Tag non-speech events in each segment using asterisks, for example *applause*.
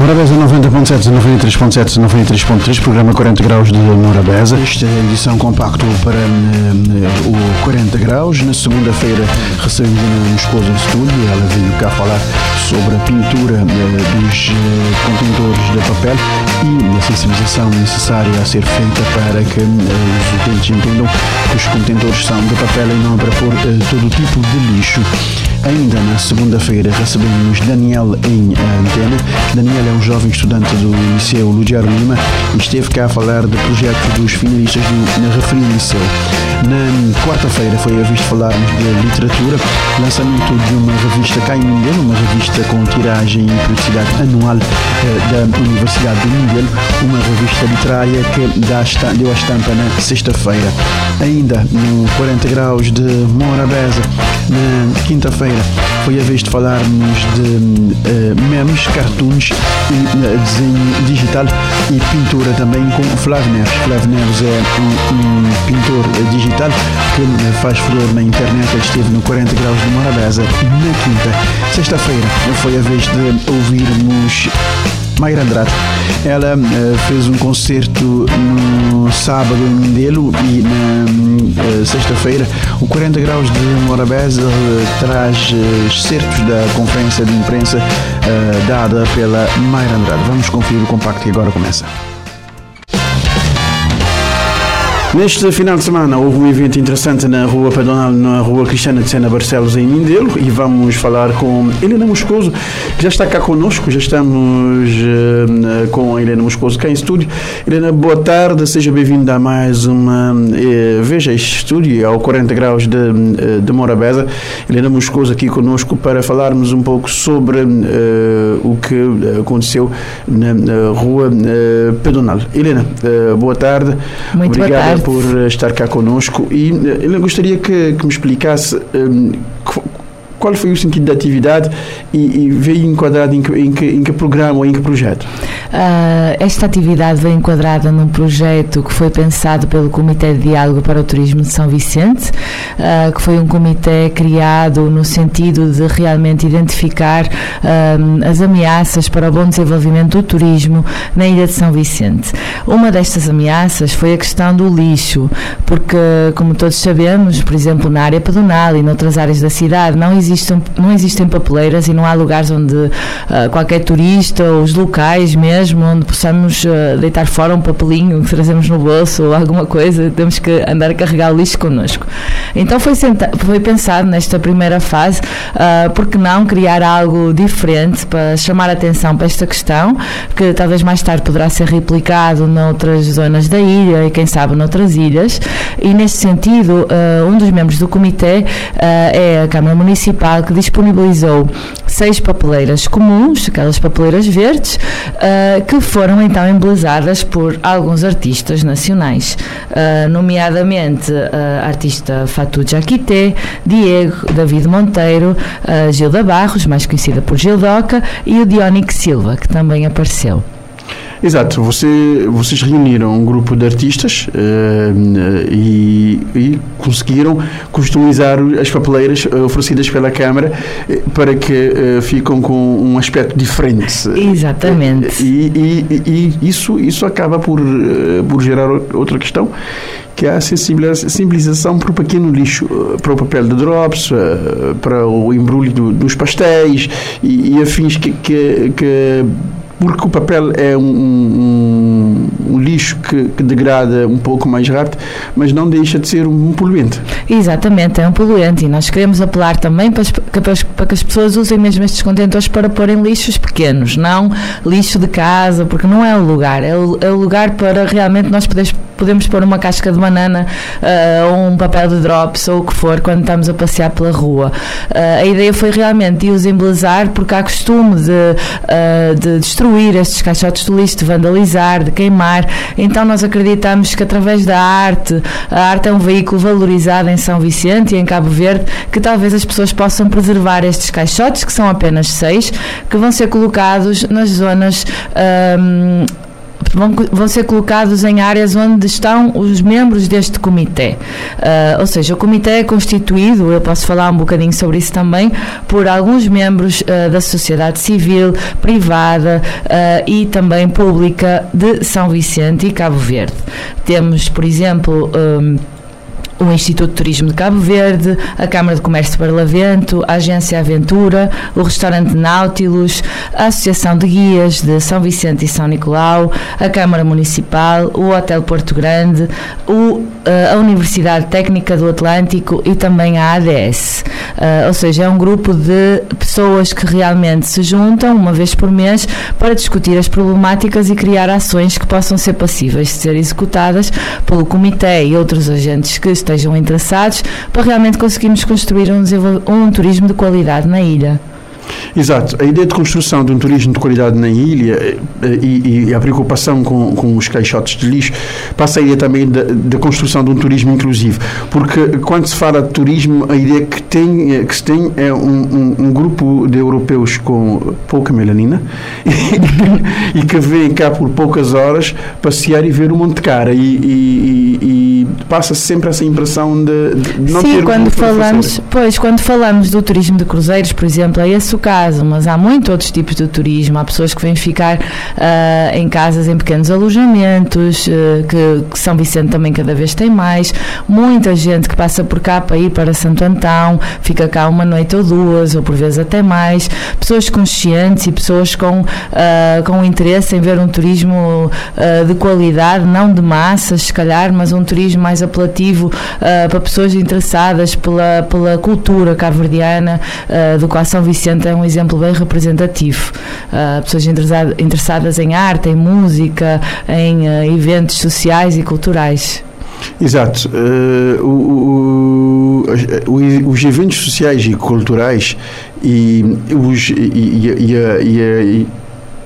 Morabeza 90.7, 93.7, 93.3, programa 40 graus de Morabeza. Esta é a edição compacto para uh, o 40 graus. Na segunda-feira recebemos a esposa em estúdio. Ela veio cá falar sobre a pintura uh, dos uh, contentores de papel e a sensibilização necessária a ser feita para que os utentes entendam que os contentores são de papel e não para pôr todo tipo de lixo. Ainda na segunda-feira recebemos Daniel em antena. Daniel é um jovem estudante do Liceu Ludiaro Lima e esteve cá a falar do projeto dos finalistas do, na referido liceu. Na quarta-feira foi a vez de falarmos de literatura, lançamento de uma revista cá em Mindelo, uma revista com tiragem e periodicidade anual eh, da Universidade de Mindelo, uma revista literária que dá, deu a estampa na sexta-feira. Ainda no 40 graus de Morabeza, na quinta-feira foi a vez de falarmos de uh, memes, cartoons, e, uh, desenho digital e pintura também com Flávio Neves. Flávio Neves é um pintor digital que uh, faz furor na internet. Esteve no 40 graus de Morabeza na quinta. Sexta-feira foi a vez de ouvirmos Mayra Andrade. Ela uh, fez um concerto no sábado em Mindelo e na uh, sexta-feira o 40 graus de Morabeza uh, traz excertos da conferência de imprensa dada pela Mayra Andrade. Vamos conferir o compacto que agora começa. Neste final de semana houve um evento interessante na Rua Pedonal, na Rua Cristiana de Sena Barcelos, em Mindelo, e vamos falar com Helena Moscoso, que já está cá conosco, já estamos uh, com a Helena Moscoso cá em estúdio. Helena, boa tarde, seja bem-vinda a mais uma uh, Veja este estúdio, ao 40 graus de, uh, de Morabeza. Helena Moscoso aqui conosco para falarmos um pouco sobre o que aconteceu na, na Rua Pedonal. Helena, boa tarde. Muito Obrigado boa tarde por estar cá connosco e eu gostaria que, que me explicasse um, qual foi o sentido da atividade e, e veio enquadrado em em, em que programa ou em que projeto? Uh, esta atividade veio enquadrada num projeto que foi pensado pelo Comitê de Diálogo para o Turismo de São Vicente, uh, que foi um comitê criado no sentido de realmente identificar uh, as ameaças para o bom desenvolvimento do turismo na Ilha de São Vicente. Uma destas ameaças foi a questão do lixo, porque, como todos sabemos, por exemplo, na área pedonal e noutras áreas da cidade, não existe não existem papeleiras e não há lugares onde uh, qualquer turista ou os locais mesmo, onde possamos uh, deitar fora um papelinho que trazemos no bolso ou alguma coisa, temos que andar a carregar o lixo connosco. Então foi, foi pensado nesta primeira fase, uh, porque não criar algo diferente para chamar a atenção para esta questão, que talvez mais tarde poderá ser replicado noutras zonas da ilha e quem sabe noutras ilhas. E neste sentido, uh, um dos membros do comitê uh, é a Câmara Municipal Municipal que disponibilizou seis papeleiras comuns, aquelas papeleiras verdes, uh, que foram então embelezadas por alguns artistas nacionais, uh, nomeadamente uh, artista Fatou Jaquité, Diego, David Monteiro, Gilda Barros, mais conhecida por Gildoca, e o Dionic Silva, que também apareceu. Exato, você, vocês reuniram um grupo de artistas uh, e, e, conseguiram customizar as papeleiras eh, oferecidas pela Câmara eh, para que uh, ficam com um aspecto diferente. Exatamente. E, e, e isso, isso acaba por, uh, por gerar outra questão que é a sensibilização para o pequeno lixo, para o papel de drops, para o embrulho dos pastéis e, e afins que, que, que porque o papel é um, um, um lixo que, que, degrada um pouco mais rápido, mas não deixa de ser um poluente. Exatamente, é um poluente e nós queremos apelar também para, para que as pessoas usem mesmo estes contentores para porem lixos pequenos, não lixo de casa, porque não é o lugar, é o, é o lugar para realmente nós podermos podemos pôr uma casca de banana uh, ou um papel de drops ou o que for quando estamos a passear pela rua. Uh, a ideia foi realmente de os embelezar porque há costume de, uh, de destruir estes caixotes de lixo, de vandalizar, de queimar. Então nós acreditamos que através da arte, a arte é um veículo valorizado em São Vicente e em Cabo Verde, que talvez as pessoas possam preservar estes caixotes, que são apenas seis, que vão ser colocados nas zonas. Um, vão, vão ser colocados em áreas onde estão os membros deste comitê. Uh, ou seja, o comitê é constituído, eu posso falar um bocadinho sobre isso também, por alguns membros uh, da sociedade civil, privada uh, e também pública de São Vicente e Cabo Verde. Temos, por exemplo, um, o Instituto de Turismo de Cabo Verde, a Câmara de Comércio de Barlavento, a Agência Aventura, o Restaurante Nautilus, a Associação de Guias de São Vicente e São Nicolau, a Câmara Municipal, o Hotel Porto Grande, o, eh, a Universidade Técnica do Atlântico e também a ADS. Uh, eh, ou seja, é um grupo de pessoas que realmente se juntam uma vez por mês para discutir as problemáticas e criar ações que possam ser passíveis de ser executadas pelo Comitê e outros agentes que estão estejam interessados para realmente conseguirmos construir um, um turismo de qualidade na ilha. Exato. A ideia de construção de um turismo de qualidade na ilha eh, e, e a preocupação com, com, os caixotes de lixo passa a ideia também da, construção de um turismo inclusivo. Porque quando se fala de turismo, a ideia que, tem, eh, que se tem é um, um, um grupo de europeus com pouca melanina *laughs* e que vêm cá por poucas horas passear e ver o Monte Cara. E, e, e passa sempre essa impressão de, de não Sim, ter quando falamos, pois, quando falamos do turismo de cruzeiros, por exemplo, é esse o caso, mas há muitos outros tipos de turismo. Há pessoas que vêm ficar uh, em casas, em pequenos alojamentos, uh, que, que, São Vicente também cada vez tem mais. Muita gente que passa por cá para ir para Santo Antão, fica cá uma noite ou duas, ou por vezes até mais. Pessoas conscientes e pessoas com, uh, com interesse em ver um turismo de qualidade, não de massas, se calhar, mas um turismo mais apelativo para pessoas interessadas pela, pela cultura cabo-verdiana, do qual São Vicente é um exemplo bem representativo. Uh, pessoas interessadas em arte, em música, em uh, eventos sociais e culturais. Exato. Uh, o, o, os eventos sociais e culturais e, os, e, e, e,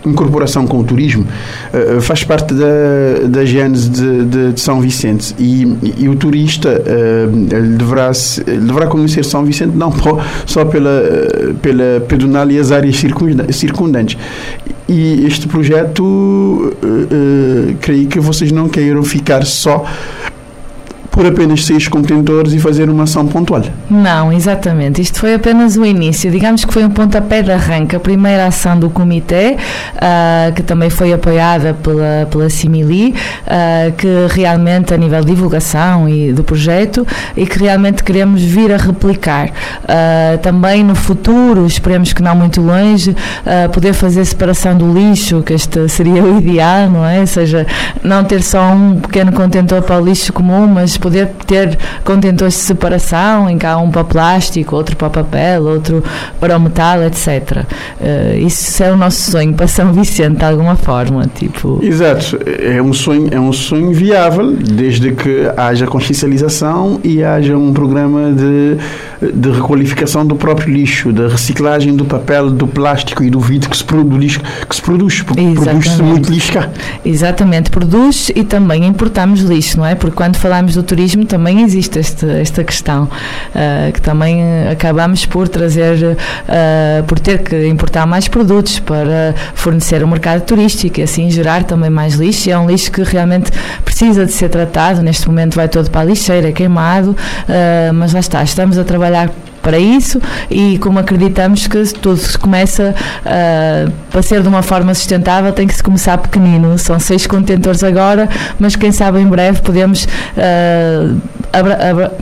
incorporação com o turismo uh, faz parte da, da gênese de, de, de São Vicente e, e o turista uh, deverá, deverá conhecer São Vicente não só pela, pela pedonal e as áreas circundantes. E este projeto, uh, creio que vocês não queiram ficar só por apenas seis contentores e fazer uma ação pontual. Não, exatamente. Isto foi apenas o início. Digamos que foi um pontapé de arranque. A primeira ação do comitê, uh, que também foi apoiada pela, pela Simili, uh, que realmente, a nível de divulgação e do projeto, e que realmente queremos vir a replicar. Uh, também no futuro, esperemos que não muito longe, poder fazer separação do lixo, que este seria o *laughs* ideal, não é? Ou seja, não ter só um pequeno contentor para o lixo comum, mas poder ter contentores de separação, em que há um para plástico, outro para papel, outro para o metal, etc. Uh, eh, isso é o nosso sonho para São Vicente, de alguma forma. Tipo... Exato, é um sonho, é um sonho viável, desde que haja consciencialização e haja um programa de, de requalificação do próprio lixo, da reciclagem do papel, do plástico e do vidro que se produz, que se produz, produz-se muito lixo cá. Exatamente, produz e também importamos lixo, não é? Porque quando falamos do turismo também existe esta questão, uh, que também acabamos por trazer, uh, por ter que importar mais produtos para fornecer o mercado turístico e assim gerar também mais lixo. E é um lixo que realmente precisa de ser tratado. Neste momento vai todo para a lixeira, é queimado, mas lá está, estamos a trabalhar para isso e como acreditamos que tudo se começa uh, para ser de uma forma sustentável tem que se começar pequenino. São seis contentores agora, mas quem sabe em breve podemos uh, abra, abra,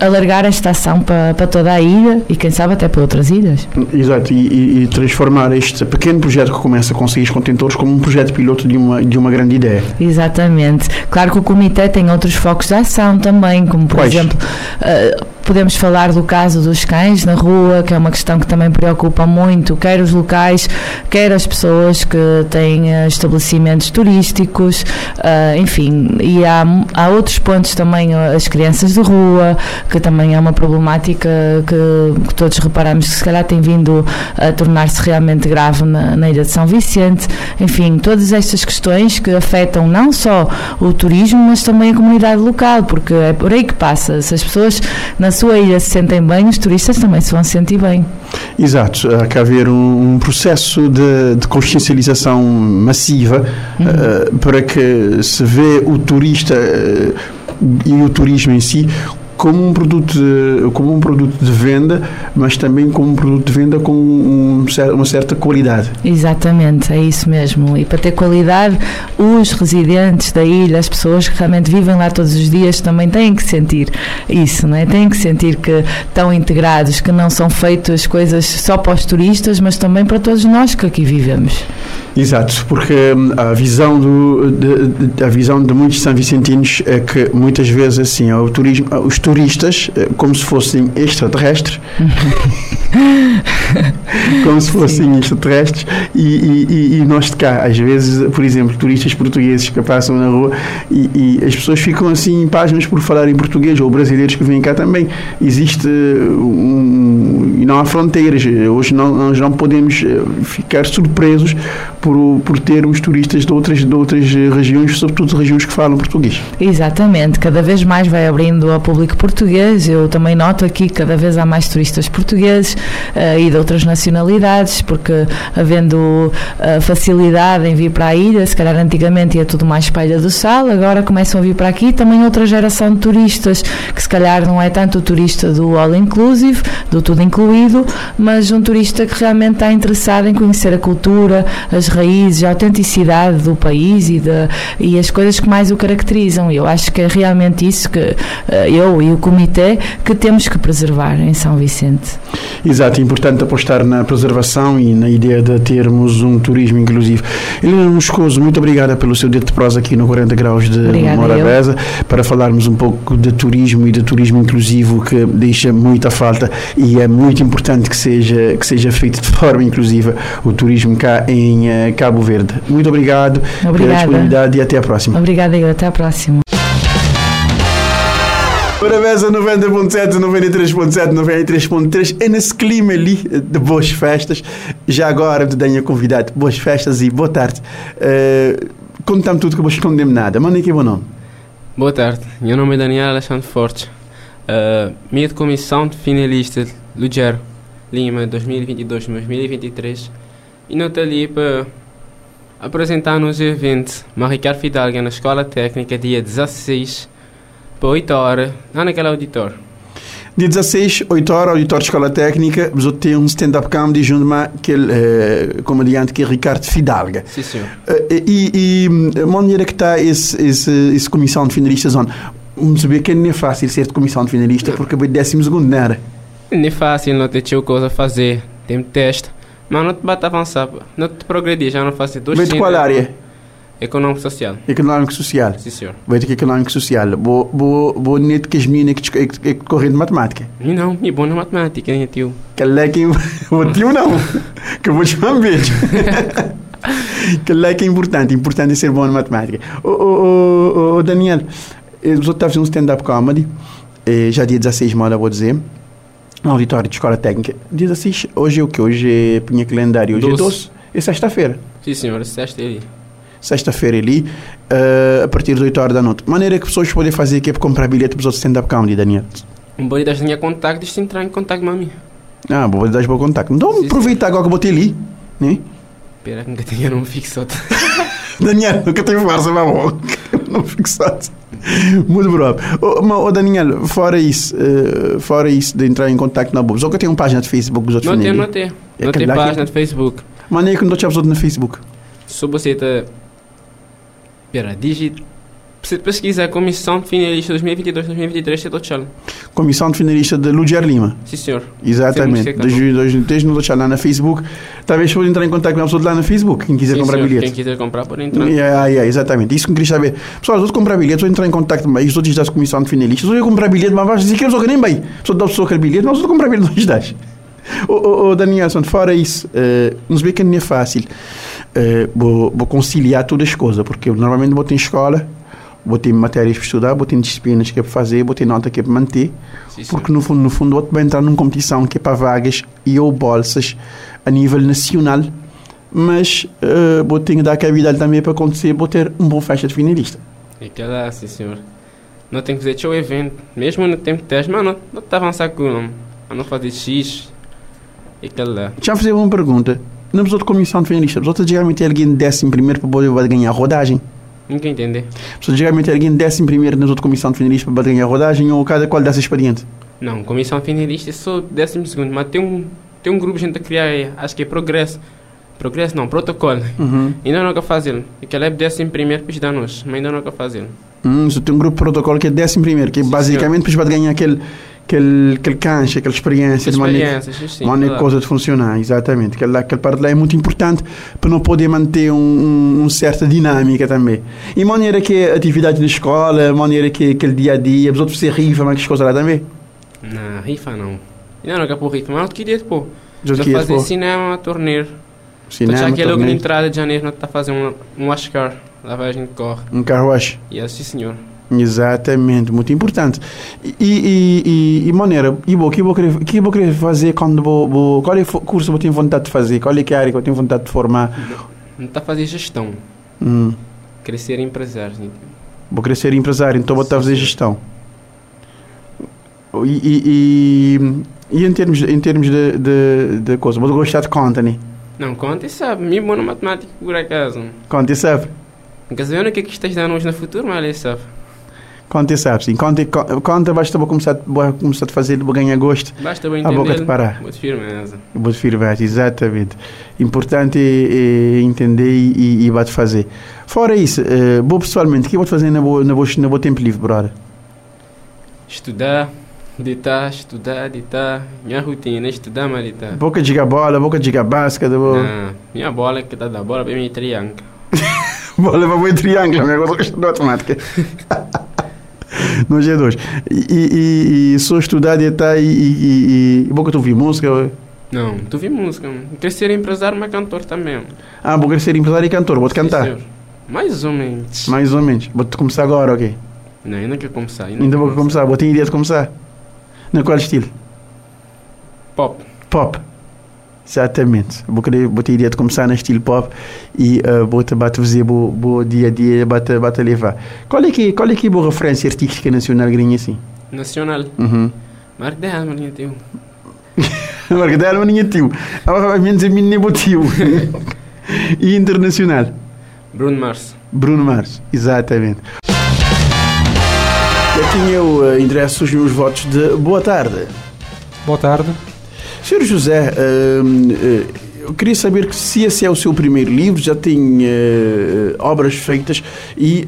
alargar esta ação para, para toda a ilha e quem sabe até para outras ilhas. Exato, e, e, transformar este pequeno projeto que começa com seis contentores como um projeto piloto de uma, de uma grande ideia. Exatamente. Claro que o comitê tem outros focos de ação também, como por Quais? exemplo. Uh, podemos falar do caso dos cães na rua, que é uma questão que também preocupa muito, quer os locais, quer as pessoas que têm uh, estabelecimentos turísticos, uh, enfim, e há, há outros pontos também, as crianças de rua, que também é uma problemática que, que todos reparamos que se calhar tem vindo a tornar-se realmente grave na, na Ilha de São Vicente, enfim, todas estas questões que afetam não só o turismo, mas também a comunidade local, porque é por aí que passa. Se as pessoas na sua ilha se sentem bem, os turistas também se vão sentir bem. Exato, há que haver um, um processo de, de, consciencialização massiva uhum. uh, para que se vê o turista uh, e o turismo em si como um produto de, como um produto de venda, mas também como um produto de venda com um, uma certa qualidade. Exatamente, é isso mesmo. E para ter qualidade, os residentes da ilha, as pessoas que realmente vivem lá todos os dias, também têm que sentir isso, não é? Têm que sentir que estão integrados, que não são feitas coisas só para os turistas, mas também para todos nós que aqui vivemos. Exato, porque hum, a visão, do, de, de, a visão de muitos São Vicentinos é que muitas vezes assim, o turismo, os turistas, eh, como se fossem extraterrestres, *laughs* como se fossem Sim. extraterrestres, e, e, e, nós de cá, às vezes, por exemplo, turistas portugueses que passam na rua e, e as pessoas ficam assim em páginas por falar em português, ou brasileiros que vêm cá também. Existe um, e não há fronteiras. Hoje não, nós não podemos eh, ficar surpresos por, por termos turistas de outras, de outras regiões, sobretudo regiões que falam português. Exatamente, cada vez mais vai abrindo ao público português. Eu também noto aqui que cada vez há mais turistas portugueses uh, e de outras nacionalidades, porque havendo uh, facilidade em vir para a ilha, se calhar antigamente ia tudo mais para do Sal, agora começam a vir para aqui também outra geração de turistas, que se calhar não é tanto o turista do all inclusive, do tudo incluído, mas um turista que realmente está interessado em conhecer a cultura, as raízes, a autenticidade do país e, de, e as coisas que mais o caracterizam. Eu acho que é realmente isso que uh, eu e o comitê que temos que preservar em São Vicente. Exato, é importante apostar na preservação e na ideia de termos um turismo inclusivo. Helena Moscoso, muito obrigada pelo seu dedo de prosa aqui no 40 Graus de Morabeza, para falarmos um pouco de turismo e de turismo inclusivo que deixa muita falta e é muito importante que seja, que seja feito de forma inclusiva o turismo cá em uh, Cabo Verde. Muito obrigado Obrigada. pela disponibilidade e até a próxima. Obrigada, eu. Até a próxima. Parabéns a 90.7, 93.7, 93.3. É nesse clima ali de boas festas. Já agora te tenho convidado. Boas festas e boa tarde. Uh, Conta-me tudo que eu vou esconder nada. Manda aqui o bom nome. Boa tarde. Meu nome é Daniel Alexandre Forte. Uh, minha comissão de finalista Lugero Lima 2022-2023 e estou ali para apresentar nos eventos Ricardo Fidalga na Escola Técnica dia 16 para 8 horas lá naquele auditório. Dia 16, 8 horas, auditório de Escola Técnica, vamos ter um stand-up comedy junto com aquele uh, comediante que é Ricardo Fidalga. Sim, senhor. Uh, e, e maneira que está esse, esse, esse comissão de finalistas, vamos saber que não é fácil ser de comissão de finalista porque é décimo segundo, não era? Não é fácil, não tem coisa a fazer, tem teste. Mas não te bate avançar, não te progredir, já não faço dois de qual área? Econômico social. Econômico social. Sim, senhor. Vai ter econômico social. Vou, vou, vou net que as meninas que, que, que de matemática. E não, me bom na matemática, hein, tio? Que é que. *laughs* O tio não. que eu vou chamar um beijo. *laughs* que é que é importante. Importante é ser bom na matemática. Ô, ô, ô, Daniel, eu estou a fazer um stand-up comedy. Eh, já dia 16 de vou dizer no auditório de escola técnica. Diz assim, hoje é o que? Hoje é punha calendário, hoje doce. é doce. É sexta-feira. Sim, senhor, sexta ali. Sexta-feira ali, uh, a partir das 8 horas da noite. Maneira que pessoas podem fazer aqui é para comprar bilhete para os outros stand-up comedy, Daniel. Um bom das minha contacto, deixa entrar em contato mami. Ah, vou dar bom contacto. Então sim, aproveita sim. agora que eu botei ali, né? Espera que nunca tenha um fixado. *laughs* Daniel, nunca tenho força, mas bom. Não fixado. *laughs* Muito próprio. Oh, Daniel, fora isso, uh, fora isso de entrar em contato na ou que tem uma página de Facebook dos outros Não tem, não tem. É não tem página de Facebook. Mas nem que não te episódio no Facebook. Se você está... Pera, digita... Você pesquisa Comissão Finalista 2022-2023, você está Comissão de Finalista de Luger Lima. Sim, senhor. Exatamente. Que Desde 2003 nos deixar lá na Facebook. Talvez pode entrar em contato com a pessoa lá no Facebook, quem quiser Sim, comprar senhor. bilhete. Quem quiser comprar pode entrar. Yeah, yeah, exatamente. Isso que eu queria saber. Pessoal, os outros comprar bilhete, vou entrar em contato com os outros da comissão de finalistas. Eu comprar bilhete, mas vai dizer que eu só nem bem. Só dá pessoa aquele bilhete, mas eu comprar bilhete não das. Ô, Danielson, fora isso, uh, nos vê que não é fácil uh, vou, vou conciliar todas as coisas, porque eu normalmente vou ter escola, vou ter matérias para estudar, vou ter disciplinas que é para fazer, vou ter nota que é para manter, Sim, senhor. porque no fundo, no fundo, eu vou entrar numa competição que é para vagas e ou bolsas a nível nacional, mas uh, vou ter que dar cavidade também para acontecer, vou ter um bom festa de finalista. E que lá, sim, senhor. Não tem que fazer show evento. Mesmo no tempo de teste, mas não não está avançando com não. A não fazer X. E que lá. Já fazer uma pergunta. Não precisou de comissão de finalista, precisou de geralmente alguém décimo primeiro para poder ganhar a rodagem. Nunca entender. Precisou de geralmente alguém em décimo primeiro na outra comissão de finalista para ganhar a rodagem ou cada qual dessa experiente. Não, comissão finalista é só décimo segundo, mas tem um, tem um grupo gente a criar aí, acho que é progresso. Progresso não, protocolo. Uhum. Ainda não é que fazer. E que ela é décimo primeiro para dar nós, mas ainda não é que fazer. Hum, tem um grupo protocolo que é décimo primeiro, que é Sim, basicamente para ganhar aquele, aquele, aquele cancha, aquela experiência de maneira, sim, coisa de funcionar, exatamente. Aquela, aquela parte lá é muito importante para não poder manter um, um, um certa dinâmica também. E maneira que é atividade na escola, maneira que aquele dia a dia, os outros se rifa, mas que coisa lá também. Não, rifa não. Ainda não é que por rifa, mas eu queria pô. Já que é, fazer pô, cinema, torneio. cinema, já que é logo na entrada de janeiro, nós está fazendo um, um Ashcar, lavagem de corre. um carro wash. E assim, senhor. Exatamente, muito importante. E, e, e, e maneira, e vou, que vou querer, que vou querer fazer quando vou, vou qual é o curso que eu tenho vontade de fazer? Qual é a área que eu tenho vontade de formar? Está a fazer gestão. Hum, Crescer empresário. vou ser empresário, então vou estar a fazer gestão. E, e, em termos, em termos de, de, de coisa, vou gostar de conta, né? Não, conta e sabe. Me bom na matemática, por acaso. Conta e sabe. Nunca sabendo o que é que estás dando hoje no futuro, mas ele sabe. Conta e sabe, sim. Conta, co- conta basta vou começar, vou começar a fazer, vou ganhar gosto. Basta bem A boca entender. de parar. Muito firmeza. Vou firmar, exatamente. Importante é, é entender e, e, e vai fazer. Fora isso, eh, vou pessoalmente, o que vou fazer na boa, na boa, na boa tempo livre, brother? Estudar, deitar, estudar, deitar. Minha rotina é estudar, mas deitar. Boca de bola, boca de basquete, vou... Não, minha bola é que tá da bola para mim triângulo. *laughs* bola para o triângulo, meu negócio de matemática. *laughs* no G2. E, e, e, sou estudar, deitar e, e, e, e boca tu ouvir música. Não, tu vi música. mano. Crescer empresário, mas cantor também. Ah, vou querer ser empresário e cantor, vou te cantar. senhor. Mais ou menos. Mais ou menos. Vou te começar agora, ok? Não, ainda quer começar. Ainda, Ainda vou começar, vou ter ideia de começar. Na qual estilo? Pop. Pop. Exatamente. Vou, querer, vou ter ideia de começar no estilo pop e uh, vou te bate fazer bo, bo dia a dia, bate, bate levar. Qual é que qual é que é a boa referência artística nacional grinha assim? Nacional. Uhum. Marco de Alma, linha teu. Marca dela, ninguém tio. A menos a mim nem tio. e internacional? Bruno Mars. Bruno Mars. Exatamente. Eu tinha o uh, endereço os meus votos de boa tarde. Boa tarde. Senhor José, hum, eh, eu queria saber que se esse é o seu primeiro livro, já tem eh, obras feitas e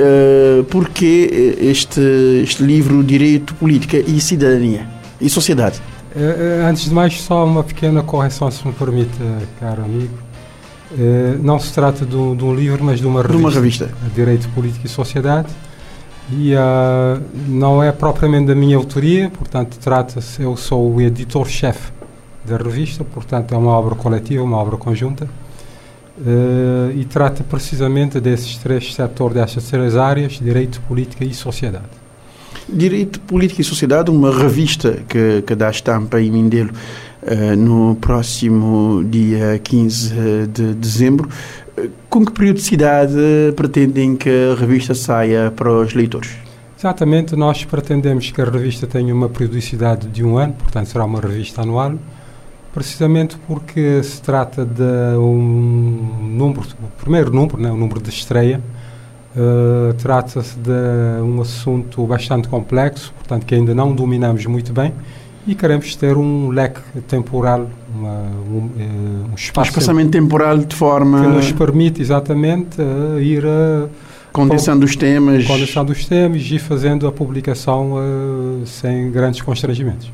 uh, porquê este, este livro Direito, Política e Cidadania e Sociedade? Eh, eh, Antes de mais, só uma pequena correção, se me permite, eh, caro amigo. Eh, Não se trata de um, de livro, mas de uma De revista. uma revista. Direito, Política e Sociedade. E ah, não é propriamente da minha autoria, portanto, trata-se, eu sou o editor-chefe da revista, portanto, é uma obra coletiva, uma obra conjunta. Eh, e trata precisamente desses três setores, destas três áreas: direito, política e sociedade. Direito, Política e Sociedade, uma revista que, que dá estampa em Mindelo eh, no próximo dia 15 de dezembro. Com que periodicidade pretendem que a revista saia para os leitores? Exatamente, nós pretendemos que a revista tenha uma periodicidade de um ano, portanto será uma revista anual, precisamente porque se trata de um número, o primeiro número, né, o número de estreia, eh, trata-se de um assunto bastante complexo, portanto que ainda não dominamos muito bem e queremos ter um leque temporal, uma, um, eh, um Um espaço espaçamento temporal de forma. que nos permite exatamente eh, ir a, Condensando os temas. Condensando os temas e fazendo a publicação uh, sem grandes constrangimentos.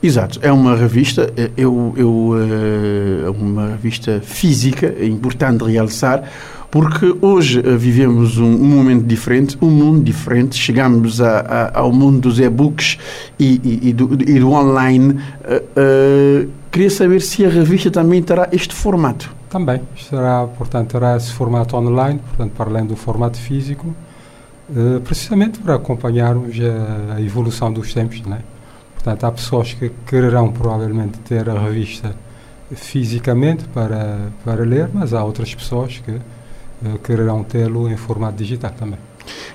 Exato. É uma revista, eu, eu, uh, uma revista física, é importante realçar, porque hoje uh, vivemos um, um, momento diferente, um mundo diferente, chegamos a, a, ao mundo dos e-books e, e, e, do, e, do, online. Queria saber se a revista também terá este formato. Também, será, portanto, terá esse formato online, portanto, para além do formato físico, eh, precisamente para acompanharmos a, a, evolução dos tempos, né? Portanto, há pessoas que quererão provavelmente ter a revista fisicamente para, para ler, mas há outras pessoas que uh, quererão tê-lo em formato digital também.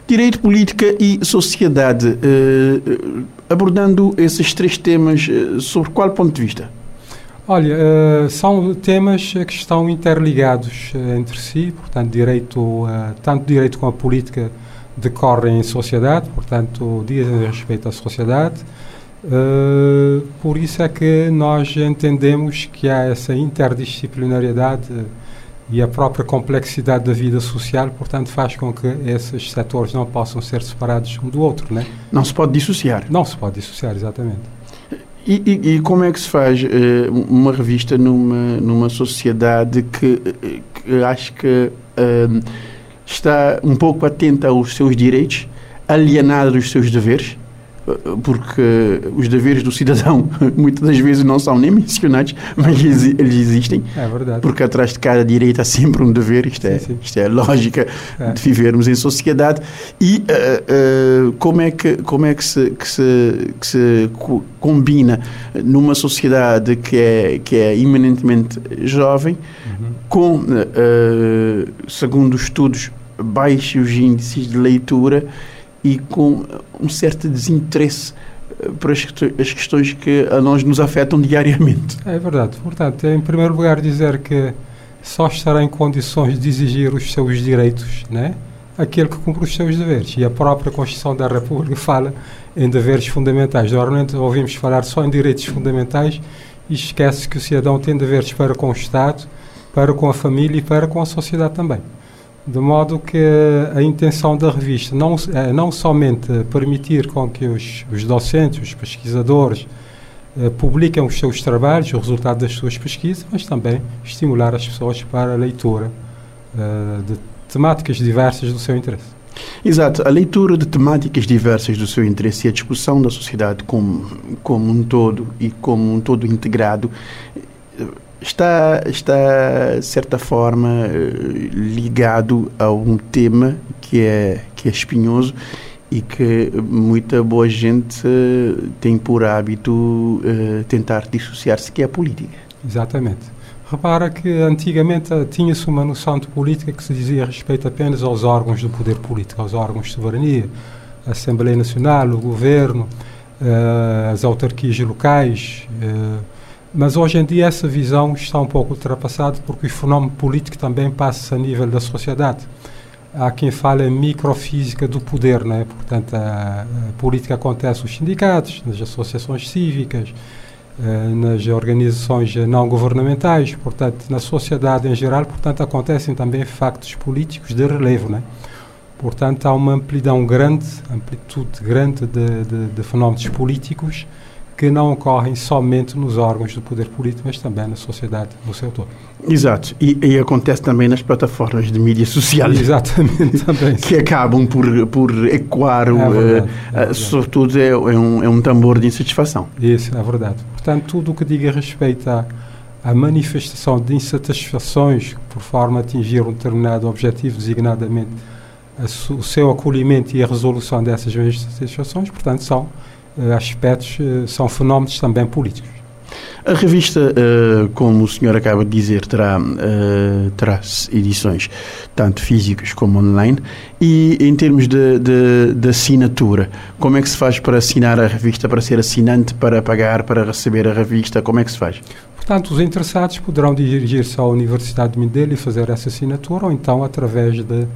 Direito, política e sociedade, uh, abordando esses três temas, uh, sobre qual ponto de vista? Olha, uh, são temas que estão interligados uh, entre si, portanto, direito, uh, tanto direito como a política decorrem em sociedade, portanto, dizem respeito à sociedade. por isso é que nós entendemos que há essa interdisciplinariedade e a própria complexidade da vida social, portanto, faz com que esses setores não possam ser separados um do outro, né? Não se pode dissociar. Não se pode dissociar, exatamente. E, e, e, como é que se faz uh, uma revista numa, numa sociedade que, que acho que uh, está um pouco atenta aos seus direitos, alienada dos seus deveres? Porque os deveres do cidadão *laughs* muitas das vezes não são nem mencionados, mas eles existem. É verdade. Porque atrás de cada direito há sempre um dever, isto é, sim, sim. Isto é a lógica é. de vivermos em sociedade. E uh, uh, como é que, como é que, se, que, se, que se combina numa sociedade que é, que é eminentemente jovem, uhum. com, uh, segundo estudos, baixos índices de leitura e com um certo desinteresse eh, para as, questões que a nós nos afetam diariamente. É verdade. Portanto, em primeiro lugar, dizer que só estará em condições de exigir os seus direitos, né? aquele que cumpre os seus deveres. E a própria Constituição da República *laughs* fala em deveres fundamentais. Normalmente ouvimos falar só em direitos fundamentais e esquece que o cidadão tem deveres para com o Estado, para com a família e para com a sociedade também de modo que a intenção da revista não é não somente permitir com que os, os docentes, os pesquisadores eh, publiquem os seus trabalhos, o resultado das suas pesquisas, mas também estimular as pessoas para a leitura eh, de temáticas diversas do seu interesse. Exato, a leitura de temáticas diversas do seu interesse e a discussão da sociedade como, como um todo e como um todo integrado está, está de certa forma eh, ligado a um tema que é, que é espinhoso e que muita boa gente eh, tem por hábito uh, tentar dissociar-se, que é a política. Exatamente. Repara que antigamente tinha-se uma noção de política que se dizia respeito apenas aos órgãos do poder político, aos órgãos de soberania, a Assembleia Nacional, o Governo, uh, as autarquias locais, uh, mas hoje em dia essa visão está um pouco ultrapassada porque o fenómeno político também passa a nível da sociedade. Há quem fale em microfísica do poder, né? portanto a, a política acontece nos sindicatos, nas associações cívicas, eh, nas organizações não governamentais, portanto na sociedade em geral, portanto acontecem também factos políticos de relevo, né? Portanto há uma amplidão grande, amplitude grande de, de, de fenómenos políticos que não ocorrem somente nos órgãos do poder político, mas também na sociedade no seu todo. Exato, e, e acontece também nas plataformas de mídia social. Exatamente, *laughs* também. que acabam por, por ecoar, é verdade, uh, é sobretudo é, é, um, é um tambor de insatisfação. Isso, é verdade. Portanto, tudo o que diga respeito à, à manifestação de insatisfações por forma a atingir um determinado objetivo, designadamente o seu acolhimento e a resolução dessas insatisfações, portanto, são eh, aspectos, eh, são fenómenos também políticos. A revista, uh, como o senhor acaba de dizer, terá, terá edições tanto físicas como online. E em termos de, de, de, assinatura, como é que se faz para assinar a revista, para ser assinante, para pagar, para receber a revista? Como é que se faz? Portanto, os interessados poderão dirigir-se à Universidade de Mindelo e fazer essa assinatura, ou então através de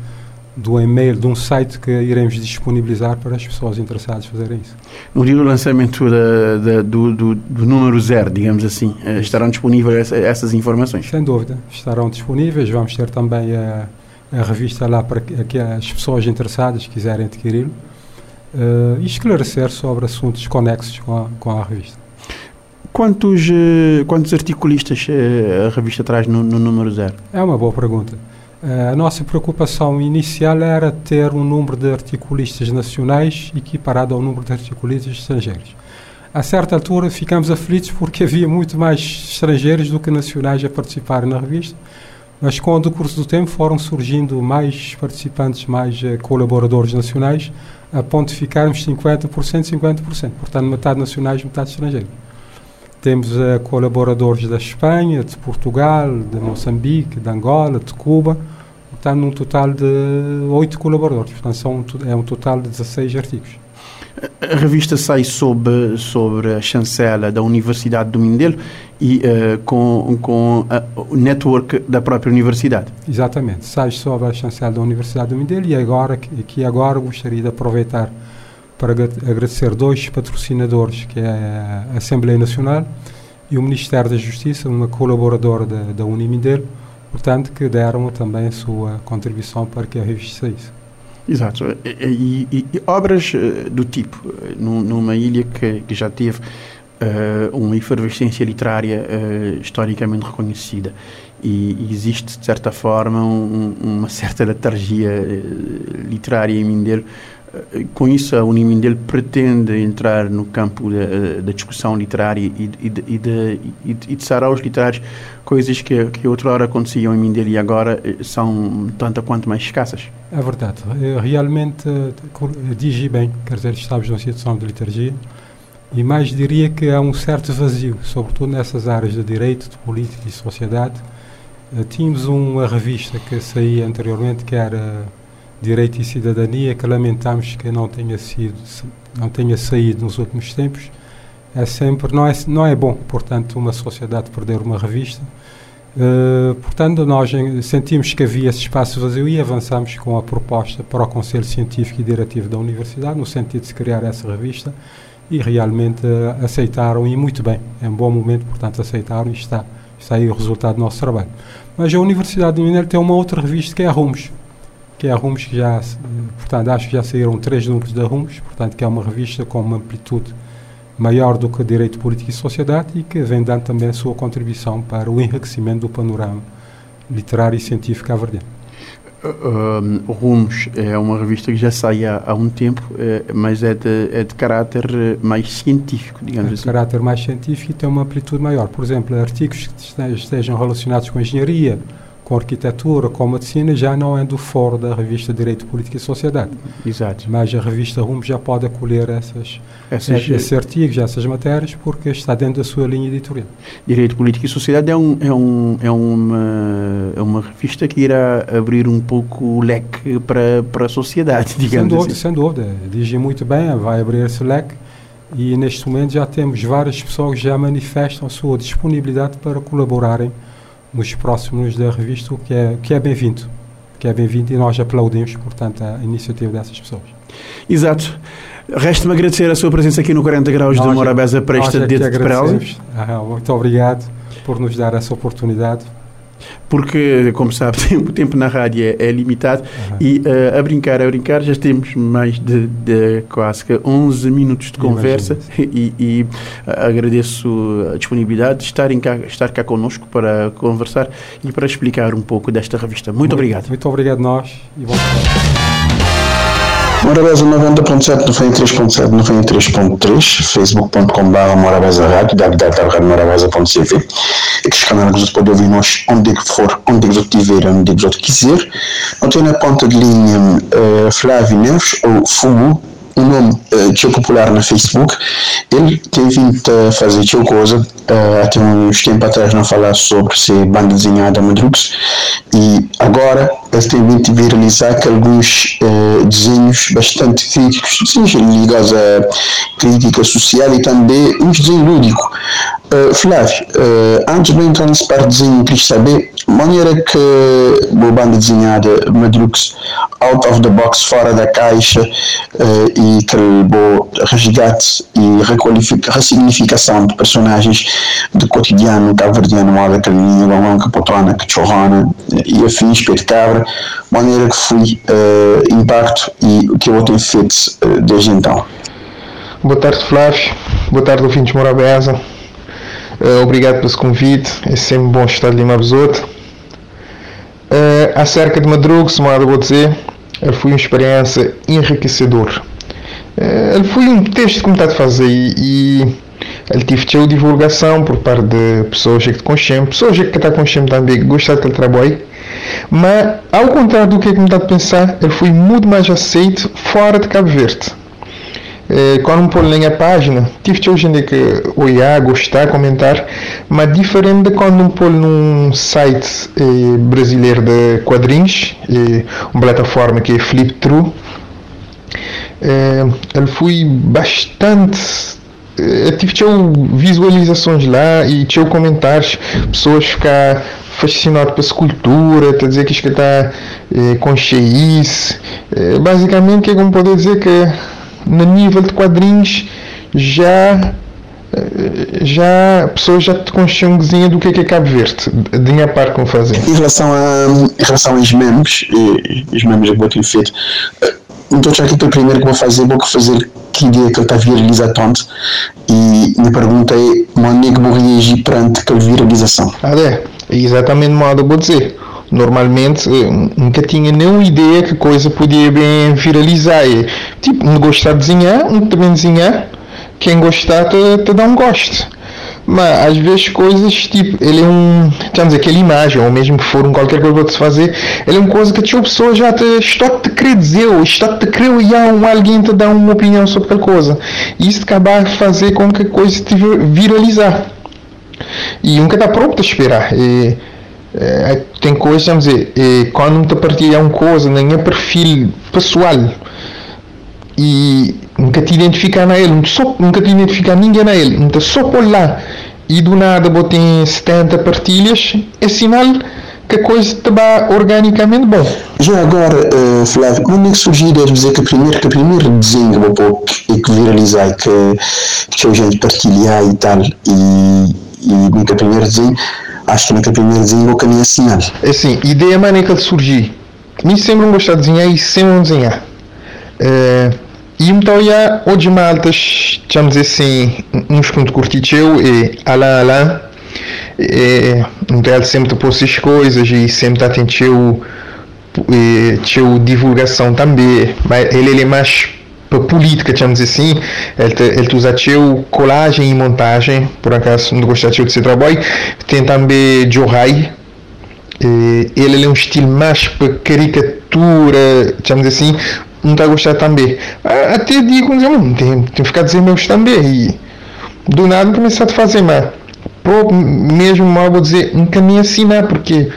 do e-mail, de um site que iremos disponibilizar para as pessoas interessadas fazerem isso. No dia do lançamento da, da, do, do, do, número zero, digamos assim, estarão disponíveis essas informações? Sem dúvida, estarão disponíveis. Vamos ter também a, a revista lá para que, que as pessoas interessadas quiserem adquiri-lo uh, e esclarecer sobre assuntos conexos com a, com a revista. Quantos, uh, quantos articulistas a revista traz no, no, número zero? É uma boa pergunta. A nossa preocupação inicial era ter um número de articulistas nacionais equiparado ao número de articulistas estrangeiros. A certa altura ficamos aflitos porque havia muito mais estrangeiros do que nacionais a participarem na revista mas com o decurso do tempo foram surgindo mais participantes, mais uh, colaboradores nacionais, a ponto de ficarmos 50%, 50%. Portanto, metade nacionais, metade estrangeiros. Temos uh, colaboradores da Espanha, de Portugal, de Moçambique, de Angola, de Cuba, portanto, num total de oito colaboradores. Portanto, são, é um total de 16 artigos. A revista sai sobre, sobre a chancela da Universidade do Mindelo e uh, com, com o network da própria universidade. Exatamente, sai sobre a chancela da Universidade do Mindelo e agora, aqui agora gostaria de aproveitar para agradecer dois patrocinadores, que é a Assembleia Nacional e o Ministério da Justiça, uma colaboradora da, da portanto, que deram também a sua contribuição para que a revista saísse. Exato. E, e, e obras uh, do tipo, uh, numa ilha que, que já teve uh, uma efervescência literária historicamente reconhecida e, existe, de certa forma, um, uma certa letargia literária em Mindelo, com isso, a Unimindel pretende entrar no campo da, da discussão literária e, e, de, e, de, e, de, sarar os literários, coisas que, que outrora aconteciam em Mindel e agora eh, são tanto quanto mais escassas. É verdade. Realmente diz bem, quer dizer, estamos numa situação de liturgia e mais diria que há um certo vazio, sobretudo nessas áreas de direito, de política e sociedade. Eh, tínhamos uma revista que saía anteriormente que era Direito e Cidadania, que lamentamos que não tenha, sido, não tenha saído nos últimos tempos, é sempre, não é, não é bom, portanto, uma sociedade perder uma revista. Uh, portanto, nós sentimos que havia esse espaço vazio e avançamos com a proposta para o Conselho Científico e Diretivo da Universidade, no sentido de se criar essa revista, e realmente uh, aceitaram, e muito bem, é um bom momento, portanto, aceitaram e está, está aí o resultado do nosso trabalho. Mas a Universidade de Mineiro tem uma outra revista que é a Rumos, que é a Rumos, que já, portanto, acho que já saíram três números da Rumos, portanto, que é uma revista com uma amplitude maior do que Direito Político e Sociedade e que vem dando também a sua contribuição para o enriquecimento do panorama literário e científico averdiano. Uh, Rumos é uma revista que já sai há, há um tempo, é, mas é de, é de caráter mais científico, digamos é de assim. caráter mais científico e tem uma amplitude maior. Por exemplo, artigos que estejam relacionados com engenharia, com arquitetura, com medicina, já não é do foro da revista Direito, Política e Sociedade. Exato. Mas a revista Rumo já pode acolher essas, essas, esses artigos, essas matérias, porque está dentro da sua linha editorial. Direito, Política e Sociedade é, um, é, um, é, uma, é uma revista que irá abrir um pouco o leque para, para a sociedade, digamos sem dúvida, assim. Sem dúvida, dirige muito bem, vai abrir esse leque e neste momento já temos várias pessoas que já manifestam a sua disponibilidade para colaborarem nos próximos da revista, o que é, que é bem-vindo. Que é bem-vindo e nós aplaudimos, portanto, a iniciativa dessas pessoas. Exato. Resta-me agradecer a sua presença aqui no 40 Graus nós de Morabeza para este é dedo de Peralta. Ah, muito obrigado por nos dar essa oportunidade porque, como sabe, *laughs* o tempo na rádio é, é limitado uhum. e uh, a brincar, a brincar, já temos mais de, de quase 11 minutos de conversa *laughs* e, e uh, agradeço a disponibilidade de estarem cá, estar cá connosco para conversar e para explicar um pouco desta revista. Muito, muito obrigado. Muito obrigado nós e bom Morabeza 90.7, 93.7, 93.3, facebook.com.br Morabeza Rádio, www.morabeza.cv. Estes canais você pode ouvir nós onde for, onde você tiver, onde você quiser. Não tem na ponta de linha uh, Flávio Neves ou Fugu, um nome uh, popular no Facebook. Ele tem vindo a fazer teu coisa, uh, até uns tempos atrás não falar sobre ser banda desenhada Madrux e agora ele a viralizar alguns uh, desenhos bastante críticos, desenhos ligados à crítica social e também um desenho lúdico. Uh, Flávio, uh, antes de entrar nesse parte de desenho, queria saber maneira que a banda desenhada Madrux out of the box, fora da caixa uh, e que o resgate e ressignificação de personagens do cotidiano cabo-verdiano, que potona, que chorrona e afins, de cabra, maneira que foi uh, impacto e o que eu tenho feito uh, desde então. Boa tarde, Flávio. Boa tarde, ouvintes Morabeza. Uh, obrigado pelo convite. É sempre bom estar ali uma besoto. Uh, acerca de Madruga, se modo vou dizer, foi uma experiência enriquecedora. Uh, foi um texto que me está a fazer e, ele teve divulgação por parte de pessoas que te conhecem, pessoas que estão conhecendo também, que gostam daquele trabalho. Mas, ao contrário do que me dá a pensar, ele foi muito mais aceito fora de Cabo Verde. Eh, quando pôr na página, tive gente que olhar, gostar, comentar, mas diferente de quando pôr num site eh, brasileiro de quadrinhos, eh, uma plataforma que é Flip True, ele foi bastante eh, tive visualizações lá e tinha comentários, pessoas ficar fascinadas pela escultura, tá dizer que isto está eh, com cheice. Eh, basicamente, é como poder dizer que no nível de quadrinhos já eh, já pessoas já te consciam do que é que é Cabo Verde, de minha parte como fazer. Em relação a em relação aos memes, os memes que eu tenho feito, então já que o primeiro que vou fazer, vou fazer que ideia que ele está a viralizar tanto e minha pergunta é como é que vou reagir perante aquela viralização? Ah, é, é exatamente o que vou dizer. Normalmente eh, nunca tinha nenhuma ideia que coisa podia bem viralizar. É, tipo, não gostar de desenhar, não também desenhar, quem gostar te, te dá um gosto mas às vezes coisas tipo, ele é um, digamos, aquela imagem, ou mesmo que for um qualquer coisa para se fazer, ele é uma coisa que a pessoa já te, está te querer dizer, ou está te querer olhar um, alguém te dar uma opinião sobre aquela coisa. E isso acabar de fazer com que a coisa te viralizar. E nunca está pronto a esperar. E, é, tem coisas, vamos dizer, e quando te uma coisa, nem é perfil pessoal, e nunca te identificar na ele, nunca te identificar ninguém na ele, nunca só por lá e do nada botem 70 partilhas, é sinal que a coisa está organicamente bom. Já agora, uh, Flávio, quando é que surgiu a dizer que o primeiro, que primeiro desenho que, que viralizar, que, que a gente partilhar e tal, e, e no primeiro desenho, acho que no primeiro desenho vou caminhar sinal. É assim, ideia maneira que ele surgiu. Me sempre não gostar de desenhar e sempre não desenhar. Uh, e então, já, hoje maltas, chamamos assim, uns que curtiu e alá, alá, e, então sempre pôs essas coisas e sempre atendeu e, tinha divulgação também, mas ele, é mais para política, chamamos assim, ele, ele usa colagem e montagem, por acaso não gostar de ser trabalho, tem também Johai, ele, ele é um estilo mais para caricatura, chamamos assim, não está a gostar também. Até digo, não, tem, tem que ficar dizendo meus também. E do nada começar a fazer, mas pô, mesmo mal vou dizer, nunca me ensinar, porque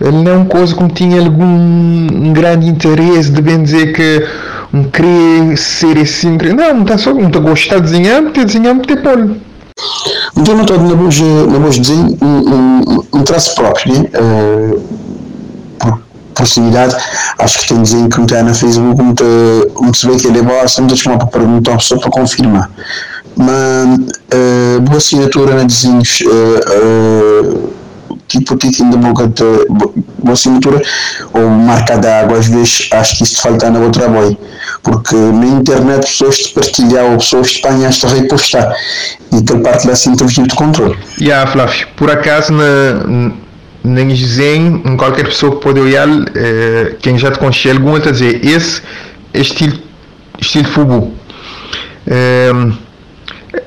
ele não é uma coisa como tinha algum um grande interesse de bem dizer que um querer ser assim, não, não está só, não está gostar de desenhar, porque desenhar, porque pôr. Então, não estou na boa desenho um, um, um traço próprio, né? Uh, proximidade, acho que tem desenho que está na Facebook, muito, muito se vê que ele é bom, sempre chamar para perguntar só para confirmar. Mas uh, boa assinatura na desenhos, uh, uh, tipo tiquinho da boca de boa assinatura ou marca d'água, às vezes acho que isso falta no outro trabalho. Porque na internet pessoas te partilhar ou pessoas te apanham a repostar e aquele parte lá assim tem de controle. E yeah, Flávio, por acaso na nem desenho, qualquer pessoa que pode olhar, eh, quem já te conhece algum, está a dizer, esse é estilo, estilo fubu. Eh,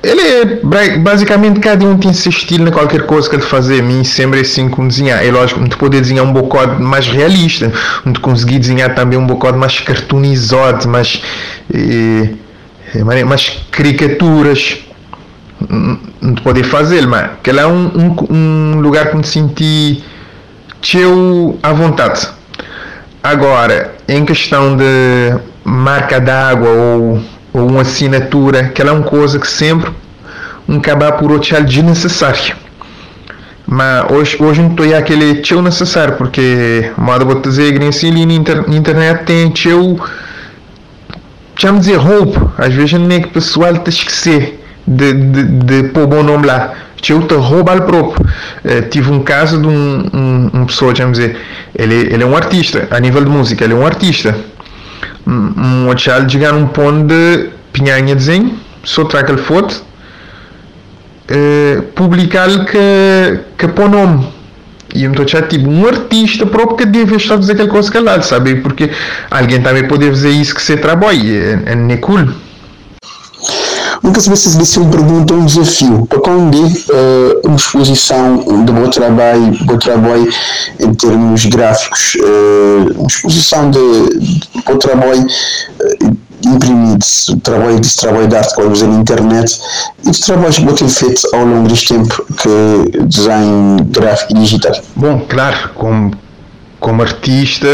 ele é, basicamente, cada um tem seu estilo na qualquer coisa que ele fazer. A mim sempre é assim como desenhar. É lógico, não pode desenhar um bocado mais realista, não conseguir desenhar também um bocado mais cartoonizado, mais, eh, mais caricaturas não pode fazer, mas que é um, um, um lugar que me senti teu à vontade. Agora, em questão de marca d'água ou, ou uma assinatura, que é uma coisa que sempre um acabar por achar desnecessário. Mas hoje, hoje não estou aquele teu necessário, porque, modo vou dizer, assim, ali na internet tem teu, chama dizer roupa, às vezes nem é que o pessoal te esquecer de, de, de pôr bom nome lá. eu te rouba próprio. Uh, tive um caso de um, um, um pessoa, vamos dizer, ele, ele é um artista, a nível de música, ele é um artista. Um outro chegar um ponto de pinhanha desenho, só traga aquele foto, uh, publicar que, que põe nome. E eu estou tipo, um artista próprio que deve estar a fazer aquela coisa que lá, sabe? Porque alguém também pode fazer isso que você trabalha, é, é, é cool. Muitas vezes isso é uma pergunta, um desafio. Para quando uh, uma exposição do meu trabalho, do trabalho em termos gráficos, uh, uma exposição de, de trabalho uh, imprimido, o trabalho desse trabalho de arte que eu na internet e de trabalhos que tenho feito ao longo deste tempo que design gráfico e digital. Bom, claro, como como artista,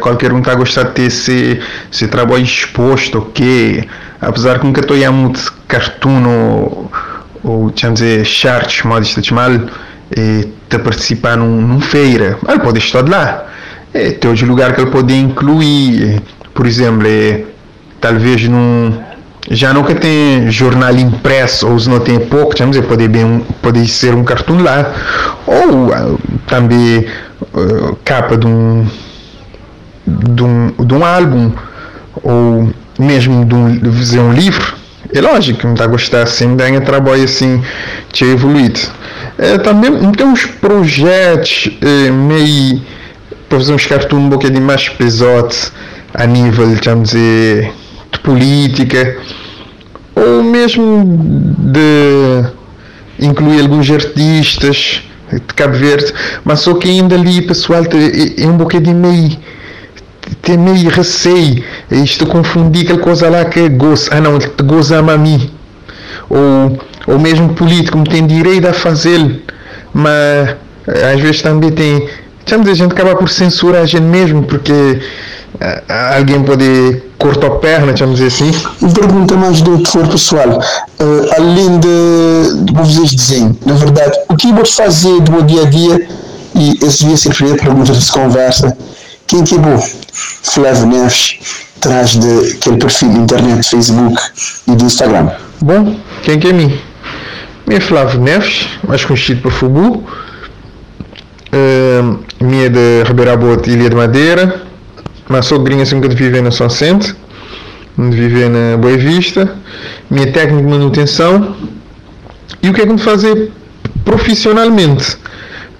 qualquer um está a gostar de ter esse, esse trabalho exposto, ok? Apesar que nunca estou a muito cartoon ou, ou dizer, charts, modo de chamar, e te participar num, num feira, ele pode estar lá. É, tem outro lugar que ele pode incluir, por exemplo, é, talvez num já nunca tem jornal impresso ou se não tem pouco, vamos dizer, pode, bem pode ser um cartoon lá. Ou também uh, capa de um, de um de um álbum. Ou mesmo de, um, de fazer um livro é lógico, me está a gostar assim, ganha trabalho assim, tinha evoluído. É, também tem uns projetos é, meio para fazer uns cartoons um bocadinho mais pesados a nível, vamos dizer, de política, ou mesmo de incluir alguns artistas de Cabo Verde, mas só que ainda ali pessoal é, é um bocadinho meio tem meio receio isto confundir aquela coisa lá que é gozo ah não, ele goza a mim ou, ou mesmo político me tem direito a fazer mas às vezes também tem a gente acaba por censurar a gente mesmo porque alguém pode cortar a perna, vamos dizer assim. Pergunta mais do que for pessoal, uh, além de, de vocês desenho, na verdade, o que vou fazer do meu dia a dia, e esse devia ser a primeira pergunta dessa conversa, que é bom? Flávio Neves, traz de aquele perfil de internet, Facebook e do Instagram. Bom, quem que é mim? Meu é Flávio Neves, mais conhecido por Fubu, uh, minha é de Ribeira Bote, Ilha de Madeira, mas sogrinha assim que de viver na São Centro, de viver na Boa Vista, minha técnica de manutenção e o que é que me fazer profissionalmente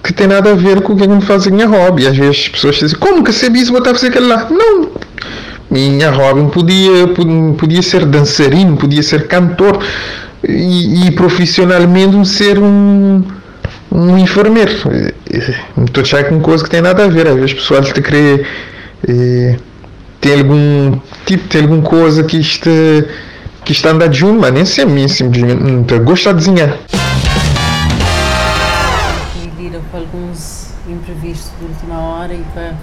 que tem nada a ver com o que é que me faz a minha hobby. Às vezes as pessoas dizem, como que sabia botar a fazer aquilo lá? Não! Minha hobby podia, podia ser dançarino, podia ser cantor e, e profissionalmente ser um, um enfermeiro. Estou a com coisa que tem nada a ver. Às vezes as pessoas te querem e tem algum tipo, tem alguma coisa que está, que está andando junto, mas nem sempre, simplesmente gosta de desenhar. Alguns imprevistos de última hora e para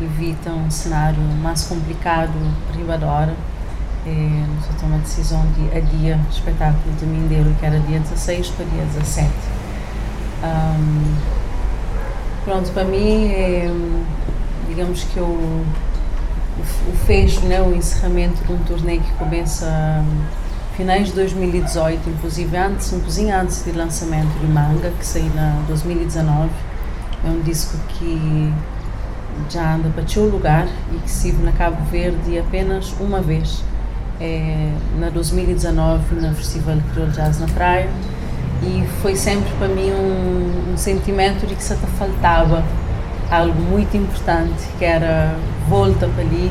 evitar um cenário mais complicado riba da hora. É, só tomou a decisão de adiar o espetáculo de Mindelo, que era dia 16 para dia 17. Um, pronto, para mim é digamos que o, o, o fecho, né, o encerramento de um torneio que começa um, finais de 2018, inclusive antes, um pouquinho antes do lançamento de Manga, que saiu na 2019. É um disco que já anda para o lugar e que se na Cabo Verde apenas uma vez. É, na 2019 no Festival Crioulo Jazz na Praia e foi sempre para mim um, um sentimento de que se faltava algo muito importante, que era volta para ali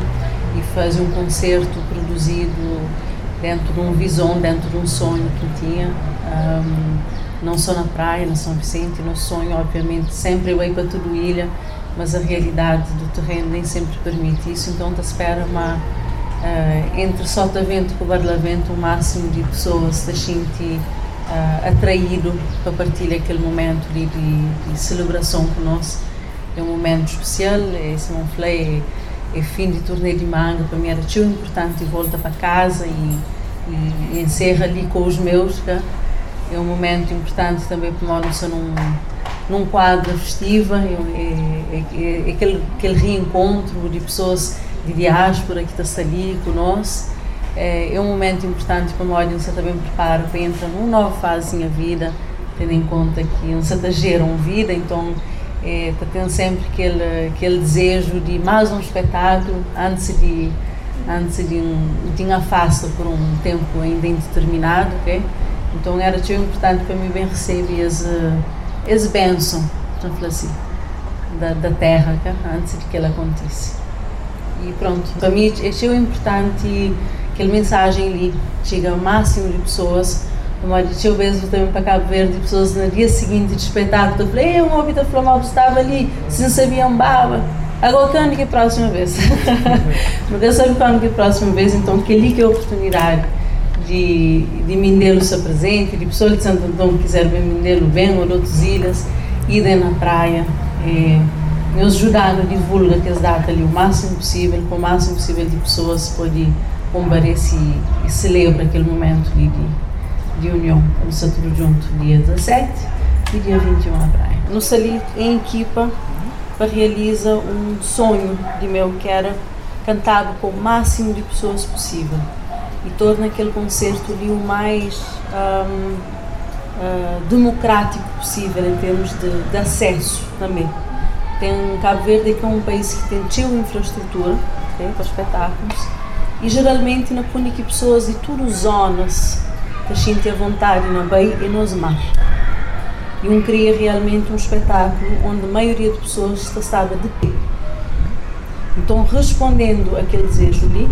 e fazer um concerto produzido dentro de um visão, dentro de um sonho que tinha. Um, não só na praia, na São Vicente, no sonho, obviamente, sempre eu ia para tudo ilha, mas a realidade do terreno nem sempre permite isso, então te espera uma, uh, entre Sotavento e Barlavento, o máximo de pessoas te sentir uh, atraído para partilhar aquele momento de, de, de celebração conosco é um momento especial, é, se não é, é fim de torneio de manga, para mim era tão importante, volta para casa e, e, e encerra ali com os meus, tá? é um momento importante também para nós num, num quadro festiva, é, aquele, aquele reencontro de pessoas de diáspora que está ali conosco, é, é um momento importante para nós, você também prepara para entrar numa nova fase na vida, tendo em conta que não se geram vida, então é, tem sempre aquele, aquele desejo de mais um espetáculo antes de antes de um, de por um tempo ainda indeterminado, ok? Então era tão importante para mim bem receber esse, esse bênção, assim, da, da terra, okay? antes de que ela acontecesse. E pronto, para mim é tão importante que a mensagem ali chega ao máximo de pessoas mas eu mesmo também para Cabo Verde, pessoas no dia seguinte de espetáculo, eu falei, eu ouvi da Flamengo estava ali, se não sabiam baba. Agora quando que é a próxima vez? *laughs* Porque eu sabe quando que é a próxima vez, então que ali que é a oportunidade de, de Mindelo se apresente, de pessoas de Santo Antônio que quiser ver Mindelo, venham ou de outras ilhas, idem na praia. E, nos ajudar a divulgar que as datas ali o máximo possível, com o máximo possível de pessoas podem comparecer e, e celebrar aquele momento de, de de união, no tudo junto, dia 17 e dia 21 à praia. No Salir, em equipa, para realiza um sonho de meu que era cantado com o máximo de pessoas possível e torna aquele concerto ali o mais um, uh, ah, democrático possível em termos de, de, acesso também. Tem Cabo Verde que é um país que tem teu infraestrutura okay, para espetáculos e geralmente na punha que pessoas de todas as zonas sente a vontade na Bay e nos mar. E um cria realmente um espetáculo onde a maioria de pessoas estava de pé. Então, respondendo aquele desejo ali,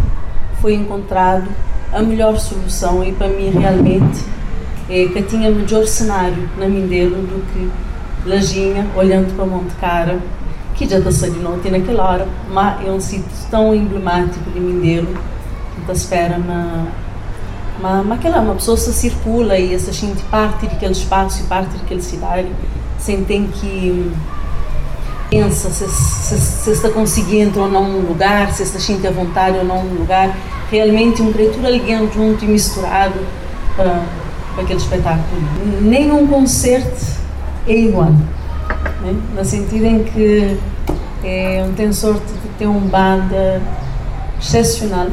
foi encontrado a melhor solução e para mim realmente é que tinha melhor cenário na Mindelo do que Lajinha, olhando para Monte Cara, que já está de noite naquela hora, mas é um sítio tão emblemático de Mindelo, que espera na, mas, mas aquela, uma pessoa se circula e se sente parte daquele espaço e parte daquela cidade, sentem que pensa se, se, se está conseguindo ou não um lugar, se está sente à vontade ou não um lugar. Realmente uma criatura alguém junto e misturado para, para aquele espetáculo. Nenhum concerto é igual, né? no sentido em que é, tem sorte de ter uma banda excepcional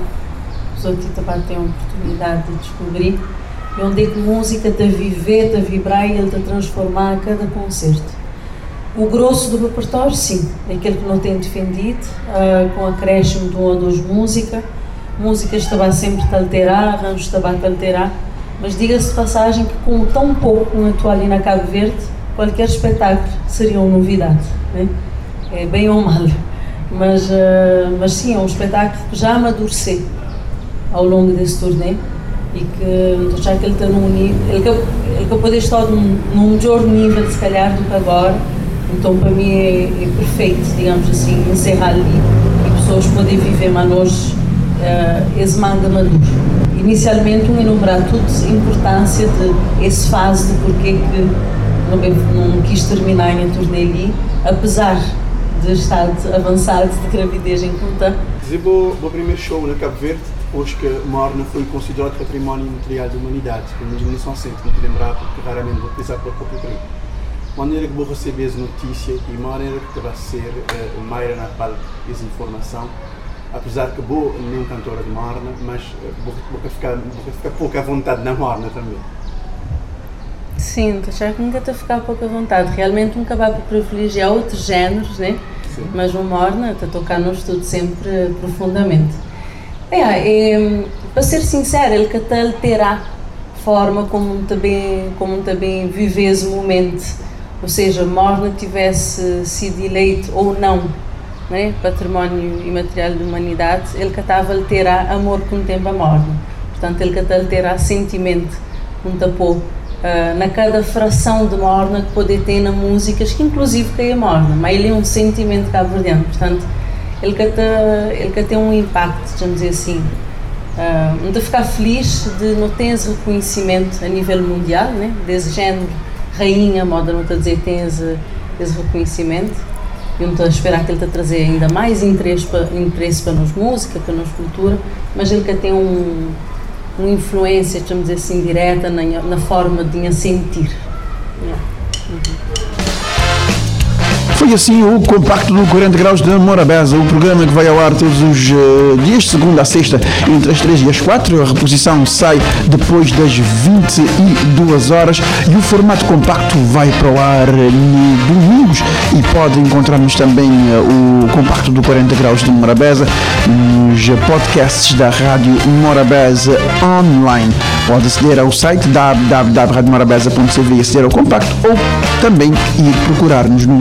os outros também têm a oportunidade de descobrir e onde é que música te viver, te vibrar e ele te transformar a cada concerto. O grosso do repertório, sim, é aquele que não tem defendido, uh, com acréscimo de uma ou duas músicas. Músicas estava sempre a alterar, arranjos estava a alterar, mas diga-se de passagem que com tão pouco no atual ali na Cabo Verde, qualquer espetáculo seria uma novidade, né? é bem ou mal. Mas, uh, mas sim, é um espetáculo que já amadureceu ao longo desse turnê e que já que ele está num nível, ele que, ele que estar num, num melhor nível se calhar do que agora, então para mim é, é perfeito, digamos assim, encerrar ali e pessoas poderem viver hoje uh, esse manga maduro. Inicialmente um enumerar tudo a importância de esse fase de porque que não, não quis terminar em turnê ali, apesar de estar avançado de gravidez em conta. Dizer o primeiro show na Cabo Verde que Morna foi considerado património material da humanidade, como dimensão sempre, não te lembrar, porque raramente vou utilizar para o próprio crime. maneira que vou receber essa notícia e maneira que vai ser uh, Mayra na palco essa informação, apesar que vou nem cantora de Morna, mas uh, vou, vou, ficar, vou ficar pouco à vontade na Morna também. Sim, já que nunca estou a ficar pouco à vontade. Realmente nunca vai para privilegiar outros géneros, né? Sim. Mas o Morna está a tocar no estudo sempre profundamente. É, é, para ser sincera, ele até terá forma como também, como também vive esse momento. Ou seja, Morna tivesse sido eleito ou não né, património imaterial da humanidade, ele que estava a terá amor com o tempo a Morna. Portanto, ele até terá sentimento um tapou uh, na cada fração de Morna que pode ter na músicas, que inclusive que é Morna, mas ele é um sentimento cabo-verdiano. Portanto, ele que, ele que tem um impacto, dizer assim. Uh, de ficar feliz de não ter reconhecimento a nível mundial, né? desse género, rainha, moda não a dizer, tem esse, esse reconhecimento. E não estou a esperar que ele a trazer ainda mais interesse para, interesse para nós música, para nós cultura, mas ele que tem um, uma influência, dizer assim, direta na, na forma de sentir. Yeah. Foi assim o compacto do 40 graus de Morabeza, o programa que vai ao ar todos os uh, dias, segunda a sexta, entre as 3 e as 4. A reposição sai depois das 22 horas e o formato compacto vai para o ar no domingos e pode encontrar-nos também uh, o compacto do 40 graus de Morabeza nos podcasts da Rádio Morabeza online. Pode aceder ao site www.radiomorabeza.cv e aceder ao compacto ou também ir procurar-nos no